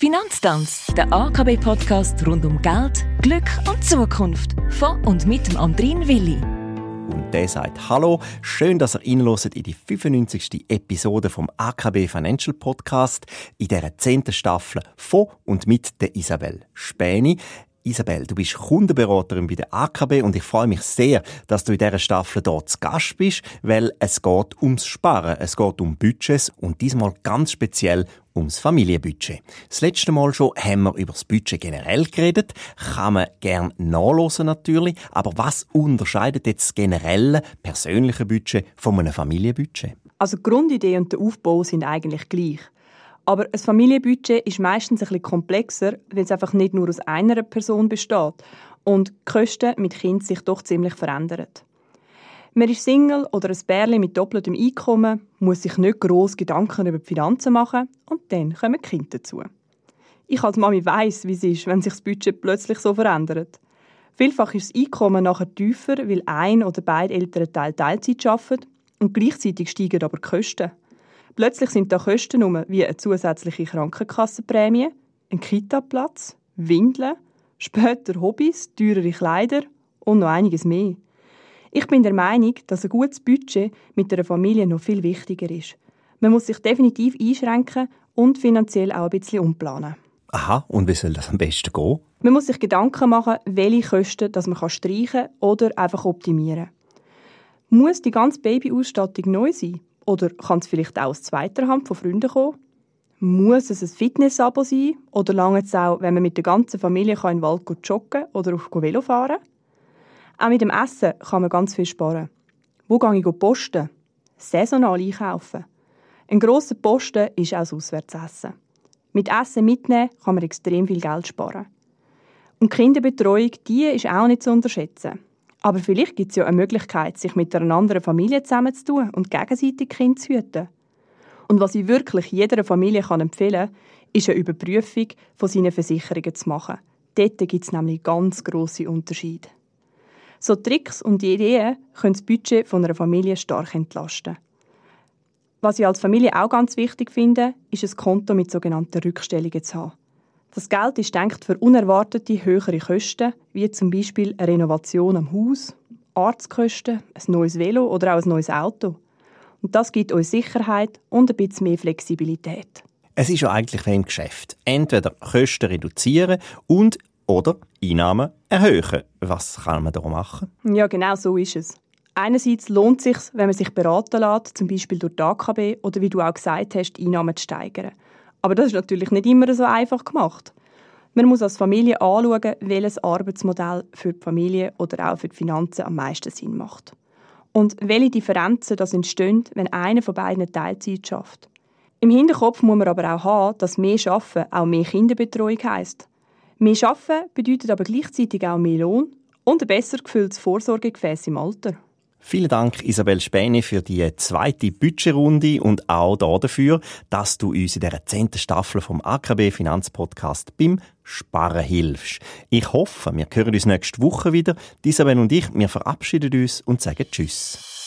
Finanztanz, der AKB-Podcast rund um Geld, Glück und Zukunft. Von und mit dem Andrin Willi. Und der sagt Hallo, schön, dass ihr reinhört in die 95. Episode vom AKB Financial Podcast in dieser 10. Staffel von und mit der Isabel Späni. Isabel, du bist Kundenberaterin bei der AKB und ich freue mich sehr, dass du in dieser Staffel dort zu Gast bist, weil es geht ums Sparen, es geht um Budgets und diesmal ganz speziell ums Familienbudget. Das letzte Mal schon haben wir über das Budget generell geredet, kann man gern nachlesen natürlich, aber was unterscheidet jetzt das generelle persönliche Budget von einem Familienbudget? Also die Grundidee und der Aufbau sind eigentlich gleich. Aber ein Familienbudget ist meistens ein bisschen komplexer, weil es einfach nicht nur aus einer Person besteht und die Kosten mit Kind sich doch ziemlich verändern. Man ist Single oder ein Bärli mit doppeltem Einkommen, muss sich nicht gross Gedanken über die Finanzen machen und dann kommen die Kinder dazu. Ich als Mami weiss, wie es ist, wenn sich das Budget plötzlich so verändert. Vielfach ist das Einkommen nachher tiefer, weil ein oder beide Elternteile Teilzeit arbeiten und gleichzeitig steigen aber die Kosten. Plötzlich sind da Kosten um, wie eine zusätzliche Krankenkassenprämie, ein Kitaplatz, Windeln, später Hobbys, teurere Kleider und noch einiges mehr. Ich bin der Meinung, dass ein gutes Budget mit einer Familie noch viel wichtiger ist. Man muss sich definitiv einschränken und finanziell auch ein bisschen umplanen. Aha, und wie soll das am besten gehen? Man muss sich Gedanken machen, welche Kosten dass man streichen oder einfach optimieren kann. Muss die ganze Babyausstattung neu sein? Oder kann es vielleicht auch aus zweiter Hand von Freunden kommen? Muss es ein Fitness-Abo sein? Oder lange es auch, wenn man mit der ganzen Familie in den Wald joggen oder auf Velo fahren Auch mit dem Essen kann man ganz viel sparen. Wo gehe ich posten? Saisonal einkaufen. Ein grosser Posten ist auch das Auswärtsessen. Mit Essen mitnehmen kann man extrem viel Geld sparen. Und Kinderbetreuung, die ist auch nicht zu unterschätzen. Aber vielleicht gibt es ja eine Möglichkeit, sich mit einer anderen Familie zusammenzutun und gegenseitig Kinder zu hüten. Und was ich wirklich jeder Familie kann empfehlen kann, ist eine Überprüfung von seinen Versicherungen zu machen. Dort gibt es nämlich ganz grosse Unterschiede. So Tricks und Ideen können das Budget von einer Familie stark entlasten. Was ich als Familie auch ganz wichtig finde, ist ein Konto mit sogenannten Rückstellungen zu haben. Das Geld ist denkt für unerwartete höhere Kosten, wie zum Beispiel eine Renovation am Haus, Arztkosten, ein neues Velo oder auch ein neues Auto. Und das gibt uns Sicherheit und ein bisschen mehr Flexibilität. Es ist ja eigentlich wie im Geschäft. Entweder Kosten reduzieren und oder Einnahmen erhöhen. Was kann man da machen? Ja, genau so ist es. Einerseits lohnt es sich, wenn man sich beraten lässt, zum Beispiel durch die AKB oder wie du auch gesagt hast, Einnahmen zu steigern. Aber das ist natürlich nicht immer so einfach gemacht. Man muss als Familie anschauen, welches Arbeitsmodell für die Familie oder auch für die Finanzen am meisten Sinn macht. Und welche Differenzen das entstehen, wenn einer von beiden Teilzeit schafft. Im Hinterkopf muss man aber auch haben, dass mehr Arbeiten auch mehr Kinderbetreuung heisst. Mehr Arbeiten bedeutet aber gleichzeitig auch mehr Lohn und ein besser gefülltes Vorsorgegefäß im Alter. Vielen Dank, Isabel Späne, für die zweite Budgetrunde und auch dafür, dass du uns in dieser zehnten Staffel vom AKB Finanzpodcast beim Sparen hilfst. Ich hoffe, wir hören uns nächste Woche wieder. Isabel und ich, wir verabschieden uns und sagen Tschüss.